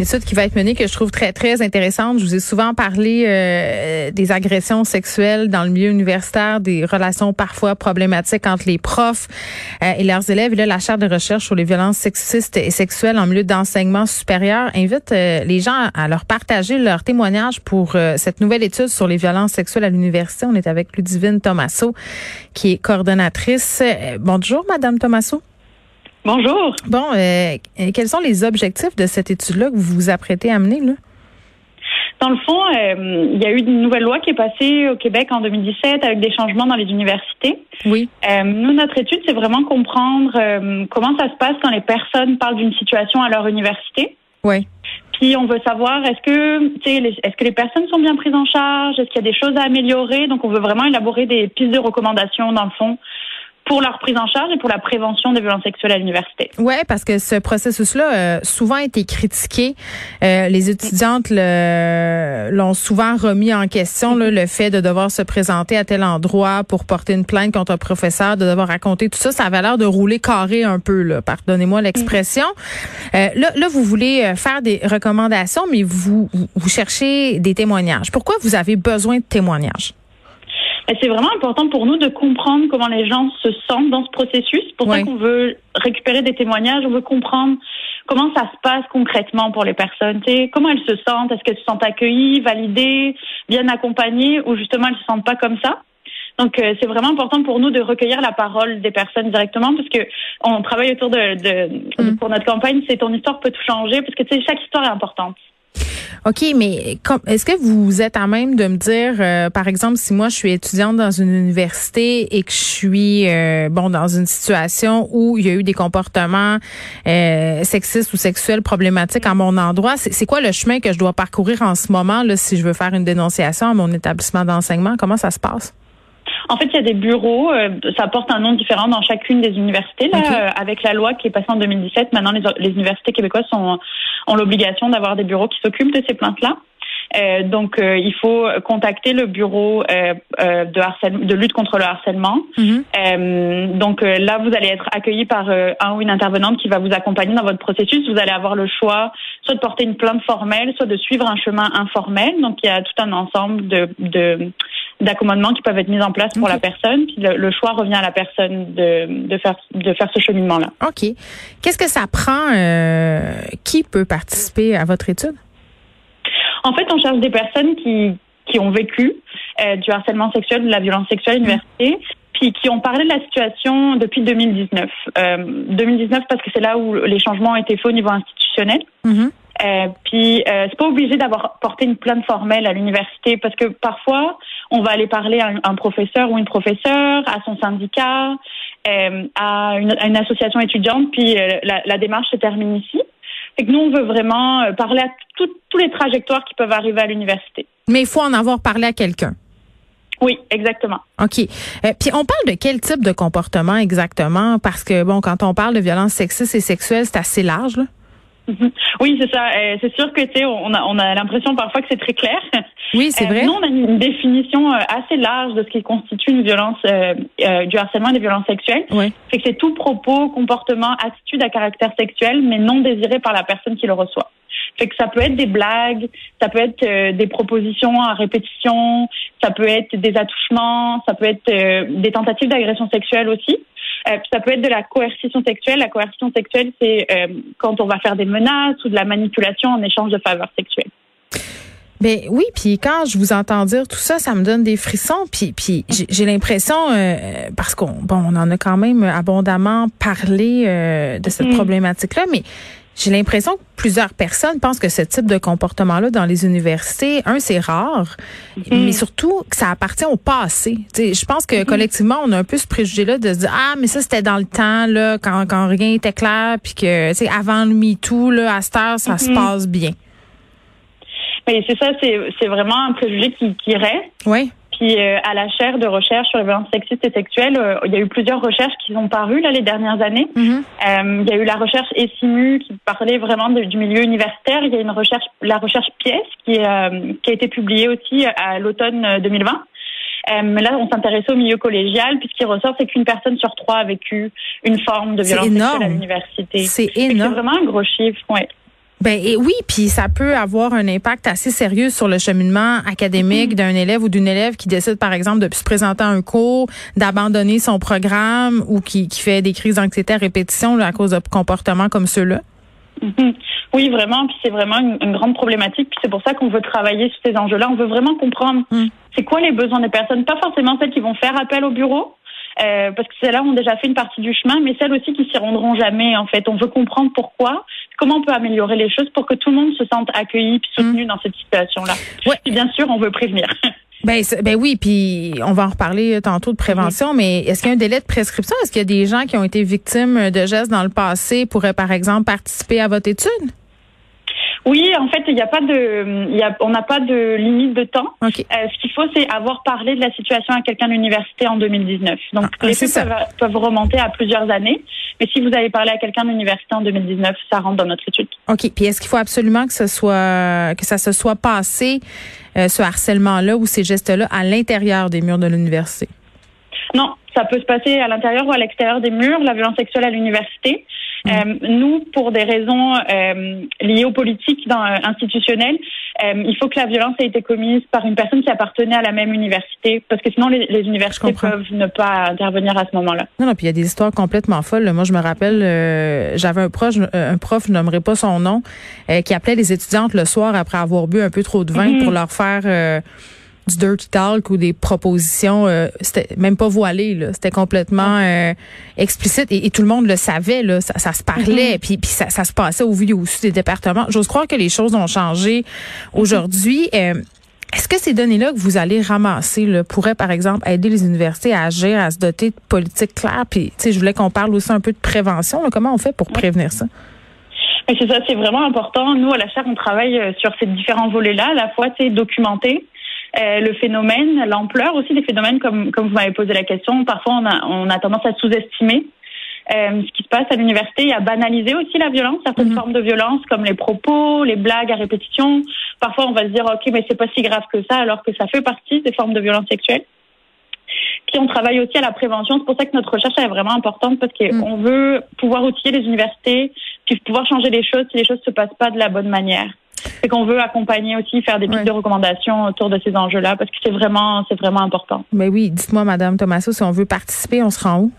Étude qui va être menée que je trouve très, très intéressante. Je vous ai souvent parlé euh, des agressions sexuelles dans le milieu universitaire, des relations parfois problématiques entre les profs euh, et leurs élèves. Et là, la charte de recherche sur les violences sexistes et sexuelles en milieu d'enseignement supérieur invite euh, les gens à leur partager leur témoignage pour cette nouvelle étude sur les violences sexuelles à l'université. On est avec Ludivine Tomasso, qui est coordonnatrice. bonjour, Madame Tomasso. Bonjour. Bon, euh, quels sont les objectifs de cette étude-là que vous vous apprêtez à mener? Là? Dans le fond, euh, il y a eu une nouvelle loi qui est passée au Québec en 2017 avec des changements dans les universités. Oui. Euh, nous, notre étude, c'est vraiment comprendre comment ça se passe quand les personnes parlent d'une situation à leur université. Oui. Puis on veut savoir est-ce que est-ce que les personnes sont bien prises en charge, est-ce qu'il y a des choses à améliorer? Donc on veut vraiment élaborer des pistes de recommandations dans le fond pour leur prise en charge et pour la prévention des violences sexuelles à l'université. Oui, parce que ce processus-là a euh, souvent été critiqué. Euh, les étudiantes l'ont souvent remis en question, le fait de devoir se présenter à tel endroit pour porter une plainte contre un professeur, de devoir raconter tout ça. Ça avait l'air de rouler carré un peu, là. pardonnez-moi l'expression. Euh, là, là, vous voulez faire des recommandations, mais vous, vous cherchez des témoignages. Pourquoi vous avez besoin de témoignages? C'est vraiment important pour nous de comprendre comment les gens se sentent dans ce processus. Pour ça qu'on veut récupérer des témoignages, on veut comprendre comment ça se passe concrètement pour les personnes. comment elles se sentent, est-ce qu'elles se sentent accueillies, validées, bien accompagnées, ou justement elles se sentent pas comme ça? Donc euh, c'est vraiment important pour nous de recueillir la parole des personnes directement parce que on travaille autour de, de, mm. pour notre campagne, c'est ton histoire peut tout changer parce que tu sais chaque histoire est importante. OK, mais est-ce que vous êtes à même de me dire, euh, par exemple, si moi je suis étudiante dans une université et que je suis euh, bon dans une situation où il y a eu des comportements euh, sexistes ou sexuels problématiques à mon endroit, c'est quoi le chemin que je dois parcourir en ce moment là, si je veux faire une dénonciation à mon établissement d'enseignement? Comment ça se passe? En fait, il y a des bureaux, ça porte un nom différent dans chacune des universités. Là, avec la loi qui est passée en 2017, maintenant les, les universités québécoises sont ont l'obligation d'avoir des bureaux qui s'occupent de ces plaintes-là. Euh, donc, euh, il faut contacter le bureau euh, euh de, harcèlement, de lutte contre le harcèlement. Mhm. Euh, donc là, vous allez être accueilli par un ou une intervenante qui va vous accompagner dans votre processus. Vous allez avoir le choix soit de porter une plainte formelle, soit de suivre un chemin informel. Donc, il y a tout un ensemble de, de d'accommodements qui peuvent être mis en place pour la personne. Puis le, choix revient à la personne de, de faire de faire ce cheminement-là. OK. Qu'est-ce que ça prend? qui peut participer à votre étude? En fait, on cherche des personnes qui, qui ont vécu euh, du harcèlement sexuel, de la violence sexuelle à l'université, puis qui ont parlé de la situation depuis 2019. Euh, 2019 parce que c'est là où les changements ont été faits au niveau institutionnel. Mm-hmm. Euh, puis euh, c'est pas obligé d'avoir porté une plainte formelle à l'université parce que parfois on va aller parler à un, professeur ou une professeure, à son syndicat, euh, à, une, à, une, association étudiante, puis euh, la, la, démarche se termine ici. Fait que nous on veut vraiment euh, parler à tous les trajectoires qui peuvent arriver à l'université. Mais il faut en avoir parlé à quelqu'un. Oui, exactement. OK. Euh, puis on parle de quel type de comportement exactement? Parce que, bon, quand on parle de violence sexiste et sexuelle, c'est assez large, là. Oui, c'est ça. Euh, c'est sûr que tu sais, on a, on a l'impression parfois que c'est très clair. Oui, c'est vrai. Nous, on a une définition assez large de ce qui constitue une violence, du harcèlement et des violences sexuelles. Oui. C'est que c'est tout propos, comportement, attitude à caractère sexuel, mais non désiré par la personne qui le reçoit. Fait que ça peut être des blagues, ça peut être euh, des propositions à répétition, ça peut être des attouchements, ça peut être euh, des tentatives d'agression sexuelle aussi. Euh, ça peut être de la coercition sexuelle. La coercition sexuelle, c'est quand on va faire des menaces ou de la manipulation en échange de faveurs sexuelles. Ben oui, puis quand je vous entends dire tout ça, ça me donne des frissons. Puis, puis j'ai l'impression, parce qu'on bon, on en a quand même abondamment parlé de cette mm. problématique-là, mais J'ai l'impression que plusieurs personnes pensent que ce type de comportement-là dans les universités, un, c'est rare, Mhm. mais surtout que ça appartient au passé. Je pense que collectivement, on a un peu ce préjugé-là de se dire ah mais ça c'était dans le temps là quand, quand rien était clair puis que tu avant le MeToo là à cette heure ça se Mhm. passe bien. Mais c'est ça, c'est c'est vraiment un préjugé qui, qui reste. Oui. Puis euh, à la chaire de recherche sur les violences sexistes et sexuelles, euh, il y a eu plusieurs recherches qui ont paru là les dernières années. Mhm. Euh, il y a eu la recherche ESIMU qui parlait vraiment de- du milieu universitaire. Il y a une recherche, la recherche Pièce qui, euh, qui a été publiée aussi à l'automne euh, 2020. Euh, mais là, on s'intéressait au milieu collégial, puis ce qui ressort, c'est qu'une personne sur trois a vécu une forme de violence sexuelle énorme. à l'université. C'est que C'est énorme. vraiment un gros chiffre, ouais. Ben et oui, puis ça peut avoir un impact assez sérieux sur le cheminement académique d'un élève ou d'une élève qui décide par exemple de se présenter à un cours, d'abandonner son programme ou qui, qui fait des crises d'anxiété à répétition là, à cause de comportements comme ceux-là? Oui, vraiment. Puis c'est vraiment une, une grande problématique. Puis c'est pour ça qu'on veut travailler sur ces enjeux-là. On veut vraiment comprendre Mm. c'est quoi les besoins des personnes. Pas forcément celles qui vont faire appel au bureau, euh, parce que celles-là ont déjà fait une partie du chemin, mais celles aussi qui s'y rendront jamais. En fait, on veut comprendre pourquoi, comment on peut améliorer les choses pour que tout le monde se sente accueilli puis soutenu dans cette situation-là. Ouais. Puis bien sûr, on veut prévenir. Ben, ben oui, puis on va en reparler euh, tantôt de prévention, mais est-ce qu'il y a un délai de prescription? Est-ce qu'il y a des gens qui ont été victimes de gestes dans le passé pourraient, par exemple, participer à votre étude? Oui, en fait, il n'y a pas de, il y a, on n'a pas de limite de temps. OK. Euh, ce qu'il faut, c'est avoir parlé de la situation à quelqu'un de l'université en 2019. Donc, Ah, les faits peuvent remonter à plusieurs années. Mais si vous avez parlé à quelqu'un de l'université en 2019, ça rentre dans notre étude. OK. Puis est-ce qu'il faut absolument que ce soit que ça se soit passé, euh, ce harcèlement-là ou ces gestes-là, à l'intérieur des murs de l'université? Non, ça peut se passer à l'intérieur ou à l'extérieur des murs, la violence sexuelle à l'université. Mm. Euh, nous, pour des raisons euh, liées aux politiques dans, euh, institutionnelles, euh, il faut que la violence ait été commise par une personne qui appartenait à la même université, parce que sinon les, les universités peuvent ne pas intervenir à ce moment-là. Non, non, puis il y a des histoires complètement folles. Moi, je me rappelle, euh, j'avais un proche, euh, un prof, je nommerai pas son nom, euh, qui appelait les étudiantes le soir après avoir bu un peu trop de vin Mhm. pour leur faire euh, du dirty talk ou des propositions. euh, c'était même pas voilé, là. C'était complètement euh, explicite et, et tout le monde le savait. Là, ça, ça se parlait, puis, puis ça, ça se passait au vu et au des départements. J'ose croire que les choses ont changé aujourd'hui. Euh, est-ce que ces données-là que vous allez ramasser là, pourraient, par exemple, aider les universités à agir, à se doter de politiques claires? Puis, tu sais, je voulais qu'on parle aussi un peu de prévention. là. Comment on fait pour prévenir ça? C'est ça, c'est vraiment important. Nous, à la chaire, on travaille sur ces différents volets-là. À la fois, c'est documenter euh, le phénomène, l'ampleur aussi des phénomènes, comme, comme vous m'avez posé la question. Parfois, on a, on a tendance à sous-estimer euh, ce qui se passe à l'université et à banaliser aussi la violence, certaines Mhm. formes de violence, comme les propos, les blagues à répétition. Parfois, on va se dire, OK, mais c'est pas si grave que ça, alors que ça fait partie des formes de violence sexuelle. Puis on travaille aussi à la prévention. C'est pour ça que notre recherche est vraiment importante parce qu'on veut pouvoir outiller les universités, puis pouvoir changer les choses si les choses se passent pas de la bonne manière. C'est qu'on veut accompagner aussi, faire des pistes Ouais. de recommandations autour de ces enjeux-là parce que c'est vraiment, c'est vraiment important. Ben oui, dites-moi, Madame Tomasso, si on veut participer, on se rend où?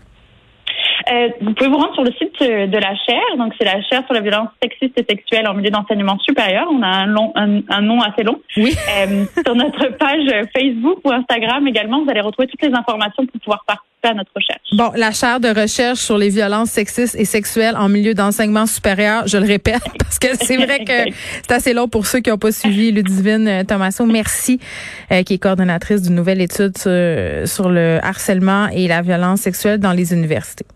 Euh, vous pouvez vous rendre sur le site euh, de la chaire. Donc, c'est la chaire sur la violence sexiste et sexuelle en milieu d'enseignement supérieur. On a un, long, un, un nom assez long. Oui. Euh, sur notre page Facebook ou Instagram également, vous allez retrouver toutes les informations pour pouvoir participer à notre recherche. Bon, la chaire de recherche sur les violences sexistes et sexuelles en milieu d'enseignement supérieur, je le répète, parce que c'est vrai que c'est assez long pour ceux qui n'ont pas suivi Ludivine euh, Thomasso. Merci, euh, qui est coordonnatrice d'une nouvelle étude sur, sur le harcèlement et la violence sexuelle dans les universités.